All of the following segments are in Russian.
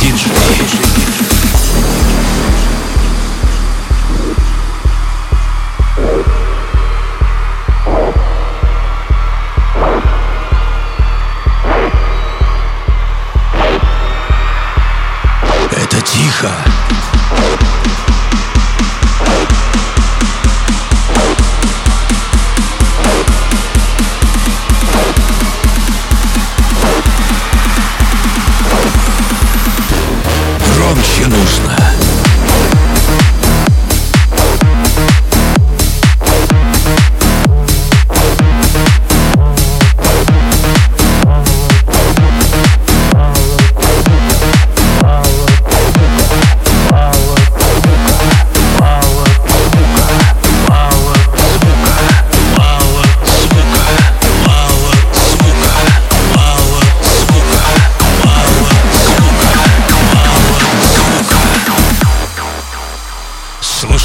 диджей.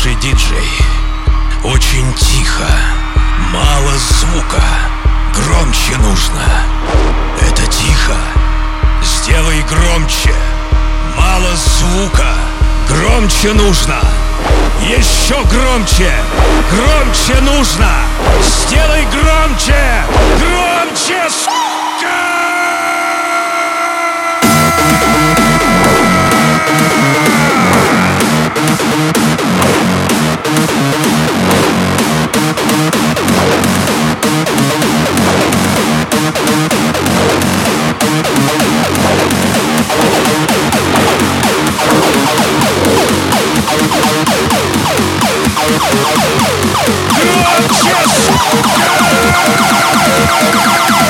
Слушай, диджей, очень тихо, мало звука, громче нужно. Это тихо, сделай громче, мало звука, громче нужно. Еще громче, громче нужно, сделай громче, Just